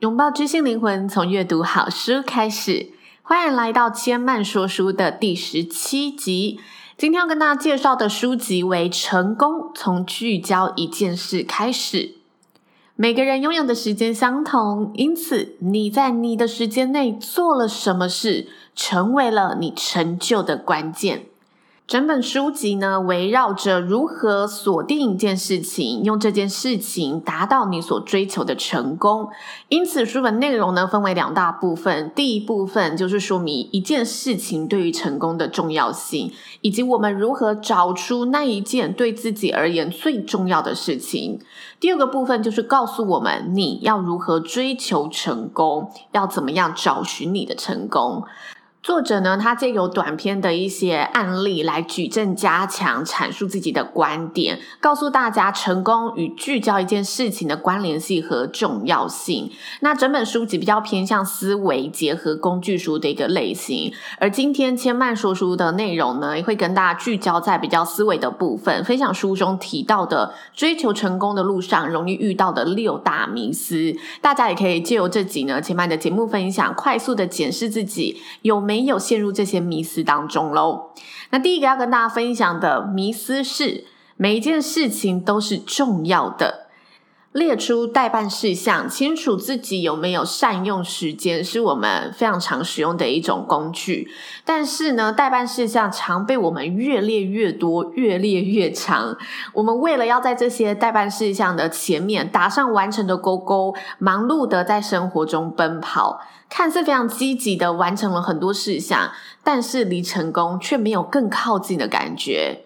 拥抱知性灵魂，从阅读好书开始。欢迎来到千嫚说书的第十七集。今天要跟大家介绍的书籍为《成功从聚焦一件事开始》。每个人拥有的时间相同，因此你在你的时间内做了什么事，成为了你成就的关键。整本书籍呢，围绕着如何锁定一件事情，用这件事情达到你所追求的成功。因此，书本内容呢，分为两大部分。第一部分就是说明一件事情对于成功的重要性，以及我们如何找出那一件对自己而言最重要的事情。第二个部分就是告诉我们你要如何追求成功，要怎么样找寻你的成功。作者呢，他借由短篇的一些案例来举证加强阐述自己的观点，告诉大家成功与聚焦一件事情的关联性和重要性。那整本书籍比较偏向思维结合工具书的一个类型，而今天千曼说书的内容呢，也会跟大家聚焦在比较思维的部分，分享书中提到的追求成功的路上容易遇到的六大迷思。大家也可以借由这集呢，千嫚的节目分享，快速的检视自己有没有陷入这些迷思当中喽。那第一个要跟大家分享的迷思是，每一件事情都是重要的。列出待办事项，清楚自己有没有善用时间，是我们非常常使用的一种工具。但是呢，待办事项常被我们越列越多，越列越长。我们为了要在这些待办事项的前面打上完成的勾勾，忙碌的在生活中奔跑，看似非常积极的完成了很多事项，但是离成功却没有更靠近的感觉。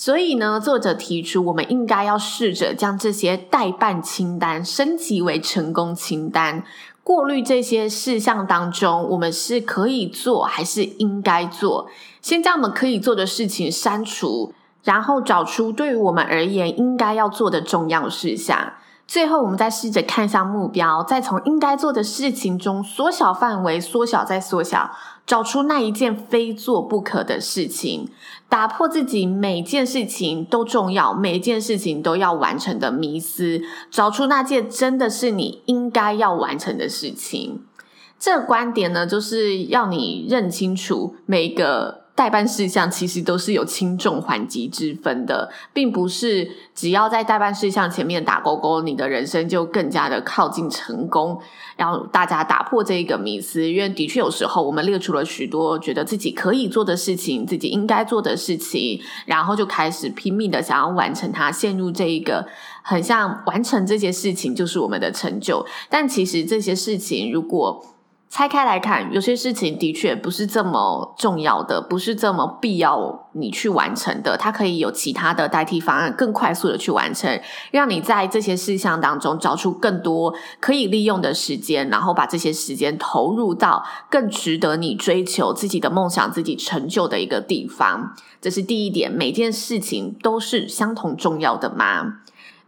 所以呢，作者提出，我们应该要试着将这些待办清单升级为成功清单，过滤这些事项当中，我们是可以做还是应该做。先将我们可以做的事情删除，然后找出对于我们而言应该要做的重要事项。最后，我们再试着看向目标，再从应该做的事情中缩小范围，缩小再缩小。找出那一件非做不可的事情，打破自己每件事情都重要、每件事情都要完成的迷思，找出那件真的是你应该要完成的事情。这个观点呢，就是要你认清楚每个。代办事项其实都是有轻重缓急之分的，并不是只要在代办事项前面打勾勾，你的人生就更加的靠近成功。然后大家打破这一个迷思，因为的确有时候我们列出了许多觉得自己可以做的事情，自己应该做的事情，然后就开始拼命的想要完成它，陷入这一个很像完成这些事情就是我们的成就。但其实这些事情如果拆开来看，有些事情的确不是这么重要的，不是这么必要你去完成的。它可以有其他的代替方案，更快速的去完成，让你在这些事项当中找出更多可以利用的时间，然后把这些时间投入到更值得你追求自己的梦想、自己成就的一个地方。这是第一点，每件事情都是相同重要的吗？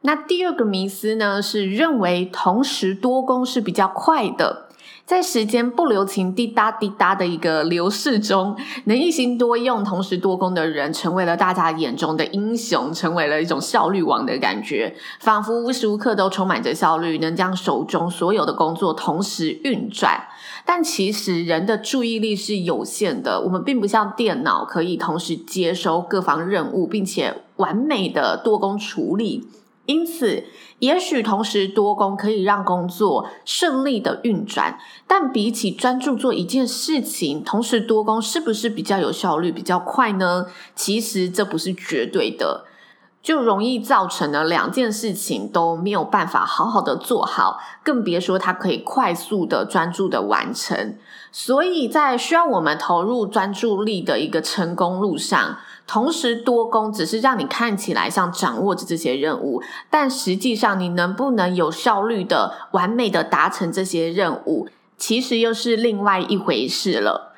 那第二个迷思呢，是认为同时多工是比较快的。在时间不留情、滴答滴答的一个流逝中，能一心多用、同时多工的人，成为了大家眼中的英雄，成为了一种效率王的感觉，仿佛无时无刻都充满着效率，能将手中所有的工作同时运转。但其实人的注意力是有限的，我们并不像电脑可以同时接收各方任务，并且完美的多工处理。因此，也许同时多工可以让工作顺利的运转，但比起专注做一件事情，同时多工是不是比较有效率、比较快呢？其实这不是绝对的。就容易造成了两件事情都没有办法好好的做好，更别说它可以快速的专注的完成。所以在需要我们投入专注力的一个成功路上，同时多工只是让你看起来像掌握着这些任务，但实际上你能不能有效率的、完美的达成这些任务，其实又是另外一回事了。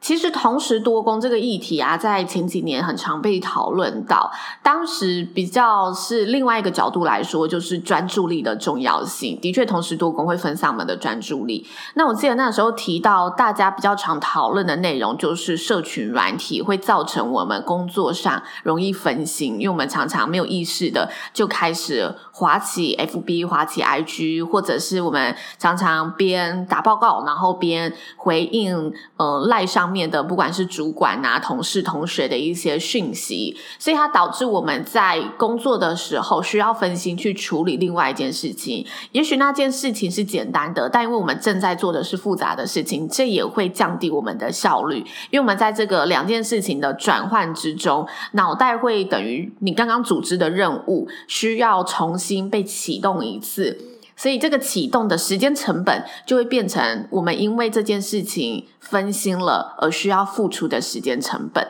其实同时多工这个议题啊，在前几年很常被讨论到。当时比较是另外一个角度来说，就是专注力的重要性。的确，同时多工会分散我们的专注力。那我记得那时候提到，大家比较常讨论的内容，就是社群软体会造成我们工作上容易分心，因为我们常常没有意识的就开始滑起 FB、滑起 IG，或者是我们常常边打报告，然后边回应呃赖上。面的不管是主管啊、同事、同学的一些讯息，所以它导致我们在工作的时候需要分心去处理另外一件事情。也许那件事情是简单的，但因为我们正在做的是复杂的事情，这也会降低我们的效率。因为我们在这个两件事情的转换之中，脑袋会等于你刚刚组织的任务需要重新被启动一次。所以这个启动的时间成本就会变成我们因为这件事情分心了而需要付出的时间成本。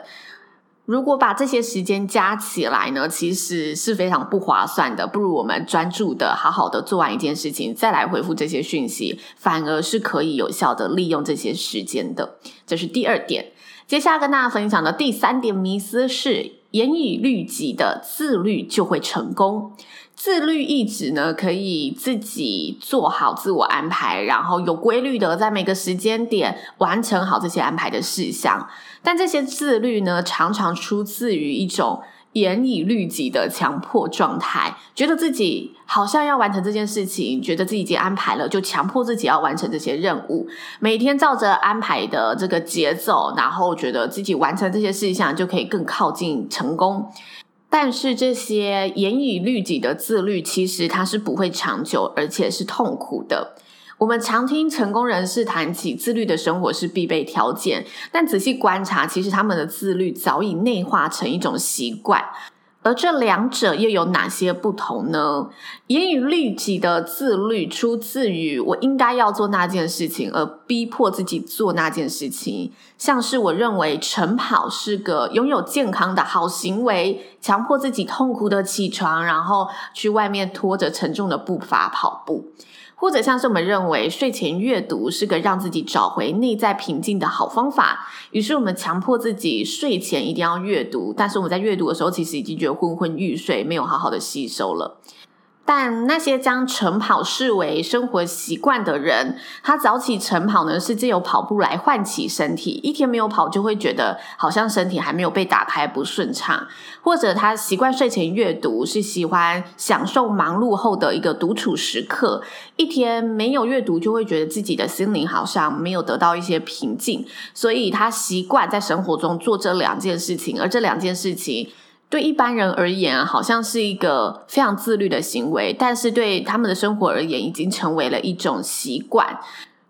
如果把这些时间加起来呢，其实是非常不划算的。不如我们专注的好好的做完一件事情，再来回复这些讯息，反而是可以有效的利用这些时间的。这是第二点。接下来跟大家分享的第三点迷思是：严以律己的自律就会成功。自律意志呢，可以自己做好自我安排，然后有规律的在每个时间点完成好这些安排的事项。但这些自律呢，常常出自于一种严以律己的强迫状态，觉得自己好像要完成这件事情，觉得自己已经安排了，就强迫自己要完成这些任务，每天照着安排的这个节奏，然后觉得自己完成这些事项就可以更靠近成功。但是这些严以律己的自律，其实它是不会长久，而且是痛苦的。我们常听成功人士谈起自律的生活是必备条件，但仔细观察，其实他们的自律早已内化成一种习惯。而这两者又有哪些不同呢？严以律己的自律出自于我应该要做那件事情，而逼迫自己做那件事情。像是我认为晨跑是个拥有健康的好行为，强迫自己痛苦的起床，然后去外面拖着沉重的步伐跑步。或者像是我们认为睡前阅读是个让自己找回内在平静的好方法，于是我们强迫自己睡前一定要阅读，但是我们在阅读的时候其实已经觉得昏昏欲睡，没有好好的吸收了。但那些将晨跑视为生活习惯的人，他早起晨跑呢，是借由跑步来唤起身体。一天没有跑，就会觉得好像身体还没有被打开，不顺畅。或者他习惯睡前阅读，是喜欢享受忙碌后的一个独处时刻。一天没有阅读，就会觉得自己的心灵好像没有得到一些平静，所以他习惯在生活中做这两件事情，而这两件事情。对一般人而言，好像是一个非常自律的行为，但是对他们的生活而言，已经成为了一种习惯。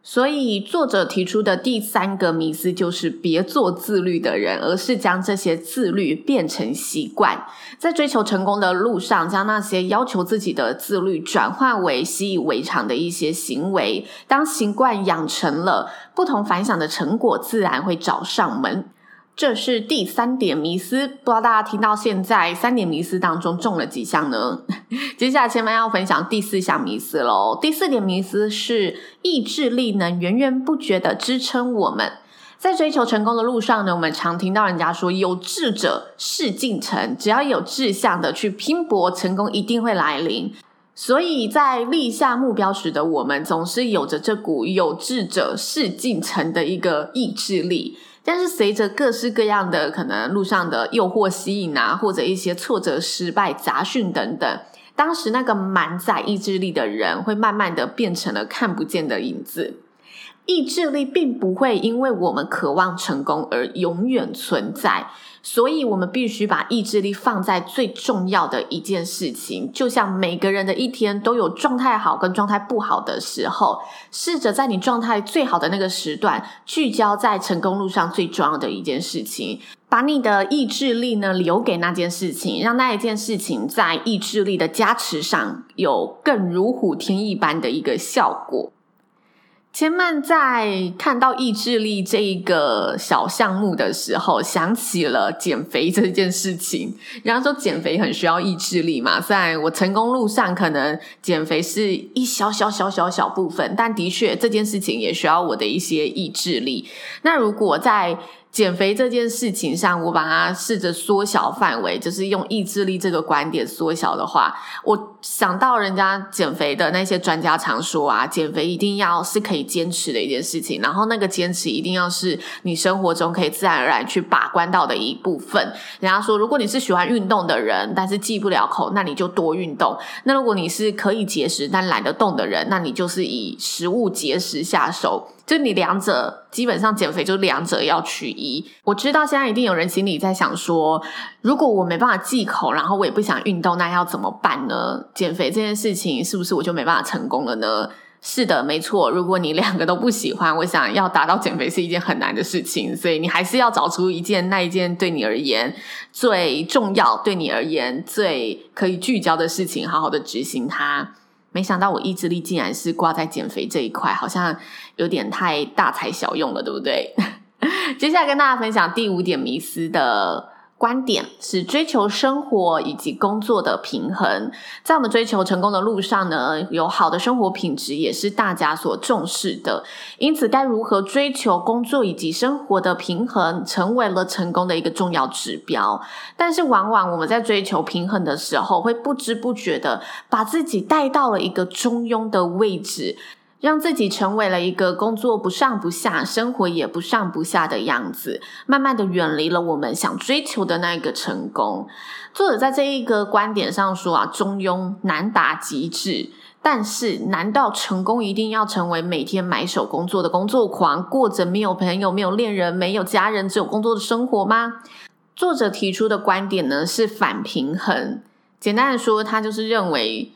所以，作者提出的第三个迷思就是：别做自律的人，而是将这些自律变成习惯，在追求成功的路上，将那些要求自己的自律转换为习以为常的一些行为。当习惯养成了，不同凡响的成果自然会找上门。这是第三点迷思，不知道大家听到现在三点迷思当中中了几项呢？接下来千万要分享第四项迷思喽。第四点迷思是意志力能源源不绝地支撑我们。在追求成功的路上呢，我们常听到人家说“有志者事竟成”，只要有志向的去拼搏，成功一定会来临。所以在立下目标时的我们，总是有着这股有志者事竟成的一个意志力。但是随着各式各样的可能路上的诱惑吸引啊，或者一些挫折、失败、杂讯等等，当时那个满载意志力的人，会慢慢的变成了看不见的影子。意志力并不会因为我们渴望成功而永远存在。所以，我们必须把意志力放在最重要的一件事情。就像每个人的一天都有状态好跟状态不好的时候，试着在你状态最好的那个时段，聚焦在成功路上最重要的一件事情。把你的意志力呢留给那件事情，让那一件事情在意志力的加持上有更如虎添翼般的一个效果。千曼在看到意志力这一个小项目的时候，想起了减肥这件事情。然后说减肥很需要意志力嘛，在我成功路上可能减肥是一小小小小小部分，但的确这件事情也需要我的一些意志力。那如果在减肥这件事情上，我把它试着缩小范围，就是用意志力这个观点缩小的话，我想到人家减肥的那些专家常说啊，减肥一定要是可以坚持的一件事情，然后那个坚持一定要是你生活中可以自然而然去把关到的一部分。人家说，如果你是喜欢运动的人，但是忌不了口，那你就多运动；那如果你是可以节食但懒得动的人，那你就是以食物节食下手。就你两者基本上减肥，就两者要取一。我知道现在一定有人心里在想说，如果我没办法忌口，然后我也不想运动，那要怎么办呢？减肥这件事情是不是我就没办法成功了呢？是的，没错。如果你两个都不喜欢，我想要达到减肥是一件很难的事情，所以你还是要找出一件那一件对你而言最重要、对你而言最可以聚焦的事情，好好的执行它。没想到我意志力竟然是挂在减肥这一块，好像有点太大材小用了，对不对？接下来跟大家分享第五点迷思的。观点是追求生活以及工作的平衡，在我们追求成功的路上呢，有好的生活品质也是大家所重视的。因此，该如何追求工作以及生活的平衡，成为了成功的一个重要指标。但是，往往我们在追求平衡的时候，会不知不觉的把自己带到了一个中庸的位置。让自己成为了一个工作不上不下，生活也不上不下的样子，慢慢的远离了我们想追求的那个成功。作者在这一个观点上说啊，中庸难达极致，但是难道成功一定要成为每天埋首工作的工作狂，过着没有朋友、没有恋人、没有家人、只有工作的生活吗？作者提出的观点呢，是反平衡。简单的说，他就是认为。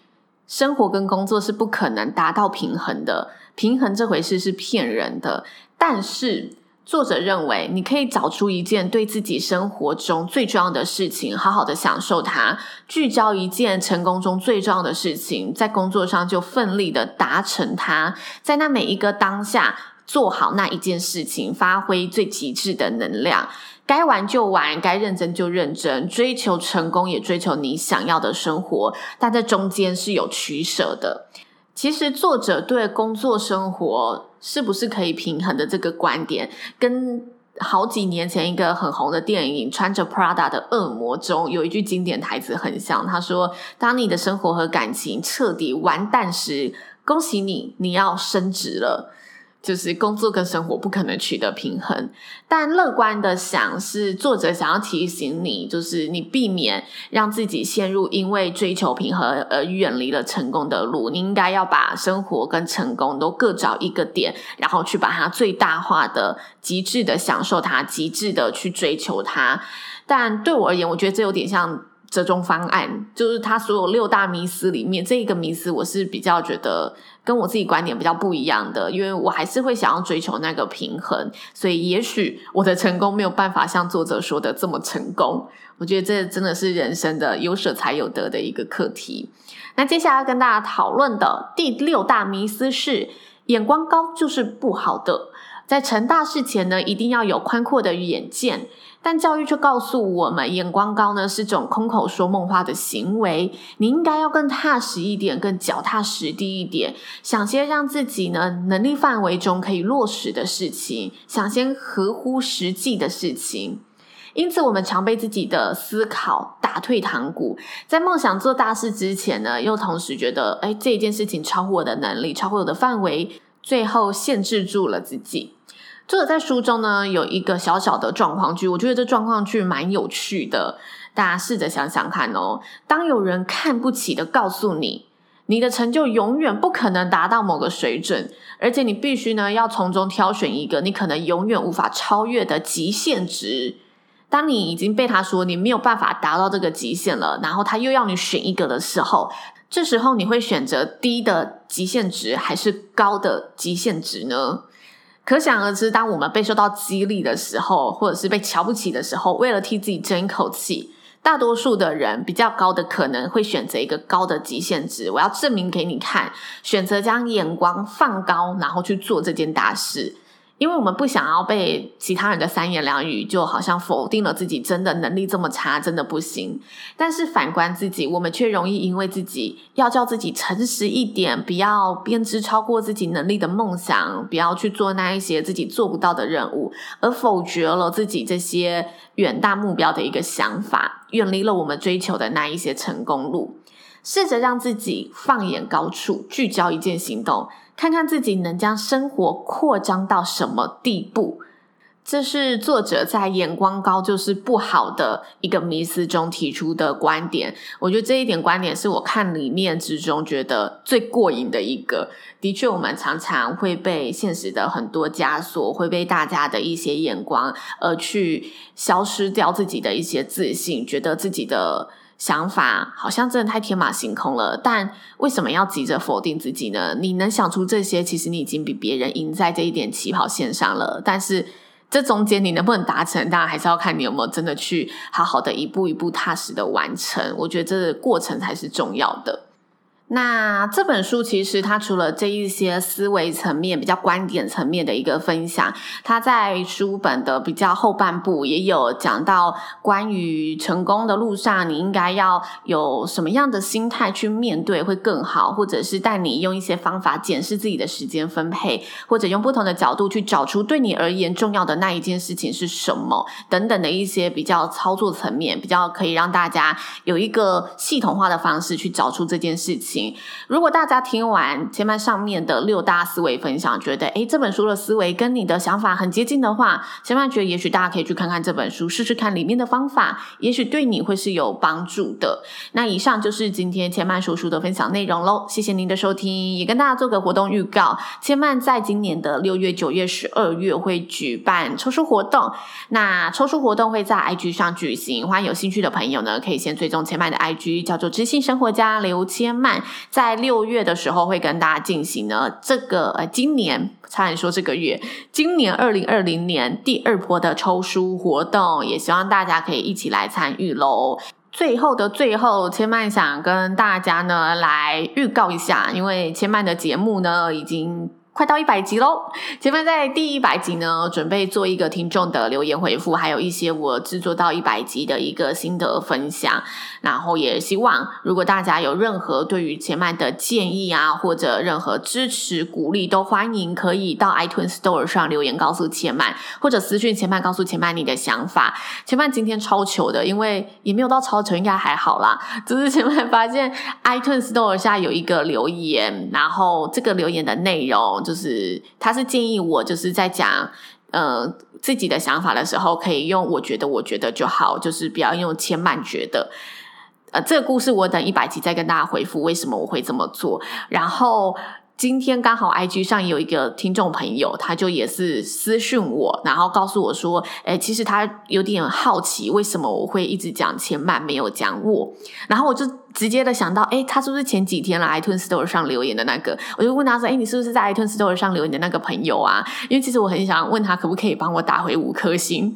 生活跟工作是不可能达到平衡的，平衡这回事是骗人的。但是作者认为，你可以找出一件对自己生活中最重要的事情，好好的享受它，聚焦一件成功中最重要的事情，在工作上就奋力的达成它，在那每一个当下做好那一件事情，发挥最极致的能量。该玩就玩，该认真就认真，追求成功也追求你想要的生活，但这中间是有取舍的。其实作者对工作生活是不是可以平衡的这个观点，跟好几年前一个很红的电影《穿着 Prada 的恶魔》中有一句经典台词很像。他说：“当你的生活和感情彻底完蛋时，恭喜你，你要升职了。”就是工作跟生活不可能取得平衡，但乐观的想是作者想要提醒你，就是你避免让自己陷入因为追求平衡而远离了成功的路。你应该要把生活跟成功都各找一个点，然后去把它最大化的、极致的享受它，极致的去追求它。但对我而言，我觉得这有点像。折中方案就是他所有六大迷思里面，这一个迷思我是比较觉得跟我自己观点比较不一样的，因为我还是会想要追求那个平衡，所以也许我的成功没有办法像作者说的这么成功。我觉得这真的是人生的有舍才有得的一个课题。那接下来要跟大家讨论的第六大迷思是：眼光高就是不好的，在成大事前呢，一定要有宽阔的眼界。但教育却告诉我们，眼光高呢是种空口说梦话的行为。你应该要更踏实一点，更脚踏实地一点，想些让自己呢能力范围中可以落实的事情，想些合乎实际的事情。因此，我们常被自己的思考打退堂鼓，在梦想做大事之前呢，又同时觉得，哎，这一件事情超乎我的能力，超乎我的范围，最后限制住了自己。作者在书中呢有一个小小的状况剧，我觉得这状况剧蛮有趣的，大家试着想想看哦。当有人看不起的告诉你，你的成就永远不可能达到某个水准，而且你必须呢要从中挑选一个你可能永远无法超越的极限值。当你已经被他说你没有办法达到这个极限了，然后他又要你选一个的时候，这时候你会选择低的极限值还是高的极限值呢？可想而知，当我们被受到激励的时候，或者是被瞧不起的时候，为了替自己争一口气，大多数的人比较高的可能会选择一个高的极限值。我要证明给你看，选择将眼光放高，然后去做这件大事。因为我们不想要被其他人的三言两语就好像否定了自己，真的能力这么差，真的不行。但是反观自己，我们却容易因为自己要叫自己诚实一点，不要编织超过自己能力的梦想，不要去做那一些自己做不到的任务，而否决了自己这些远大目标的一个想法，远离了我们追求的那一些成功路。试着让自己放眼高处，聚焦一件行动。看看自己能将生活扩张到什么地步，这是作者在眼光高就是不好的一个迷思中提出的观点。我觉得这一点观点是我看里面之中觉得最过瘾的一个。的确，我们常常会被现实的很多枷锁，会被大家的一些眼光而去消失掉自己的一些自信，觉得自己的。想法好像真的太天马行空了，但为什么要急着否定自己呢？你能想出这些，其实你已经比别人赢在这一点起跑线上了。但是这中间你能不能达成，当然还是要看你有没有真的去好好的一步一步踏实的完成。我觉得这个过程才是重要的。那这本书其实它除了这一些思维层面、比较观点层面的一个分享，它在书本的比较后半部也有讲到关于成功的路上，你应该要有什么样的心态去面对会更好，或者是带你用一些方法检视自己的时间分配，或者用不同的角度去找出对你而言重要的那一件事情是什么等等的一些比较操作层面，比较可以让大家有一个系统化的方式去找出这件事情。如果大家听完千曼上面的六大思维分享，觉得诶这本书的思维跟你的想法很接近的话，千曼觉得也许大家可以去看看这本书，试试看里面的方法，也许对你会是有帮助的。那以上就是今天千曼说书的分享内容喽，谢谢您的收听，也跟大家做个活动预告，千曼在今年的六月、九月、十二月会举办抽书活动，那抽书活动会在 IG 上举行，欢迎有兴趣的朋友呢，可以先追踪千曼的 IG，叫做知性生活家刘千曼。在六月的时候会跟大家进行呢，这个呃，今年差点说这个月，今年二零二零年第二波的抽书活动，也希望大家可以一起来参与喽。最后的最后，千曼想跟大家呢来预告一下，因为千曼的节目呢已经。快到一百集喽！前面在第一百集呢，准备做一个听众的留言回复，还有一些我制作到一百集的一个心得分享。然后也希望，如果大家有任何对于千曼的建议啊，或者任何支持鼓励，都欢迎可以到 iTunes Store 上留言告诉千曼，或者私讯千曼告诉千曼你的想法。千曼今天超糗的，因为也没有到超糗，应该还好啦。只是千曼发现 iTunes Store 下有一个留言，然后这个留言的内容。就是他是建议我，就是在讲呃自己的想法的时候，可以用我觉得我觉得就好，就是不要用千曼觉得。呃，这个故事我等一百集再跟大家回复为什么我会这么做。然后今天刚好 IG 上有一个听众朋友，他就也是私讯我，然后告诉我说，诶，其实他有点好奇，为什么我会一直讲千曼，没有讲我。然后我就。直接的想到，诶，他是不是前几天来 iTunes Store 上留言的那个？我就问他说，诶，你是不是在 iTunes Store 上留言的那个朋友啊？因为其实我很想问他，可不可以帮我打回五颗星？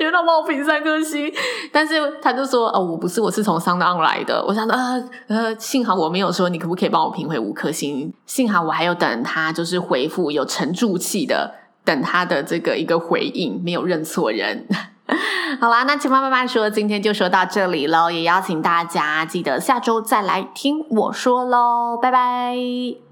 因为他帮我评三颗星，但是他就说，哦，我不是，我是从 SoundOn 来的。我想说，呃呃，幸好我没有说，你可不可以帮我评回五颗星？幸好我还有等他，就是回复有沉住气的等他的这个一个回应，没有认错人。好啦，那千曼慢慢说，今天就说到这里喽，也邀请大家记得下周再来听我说喽，拜拜。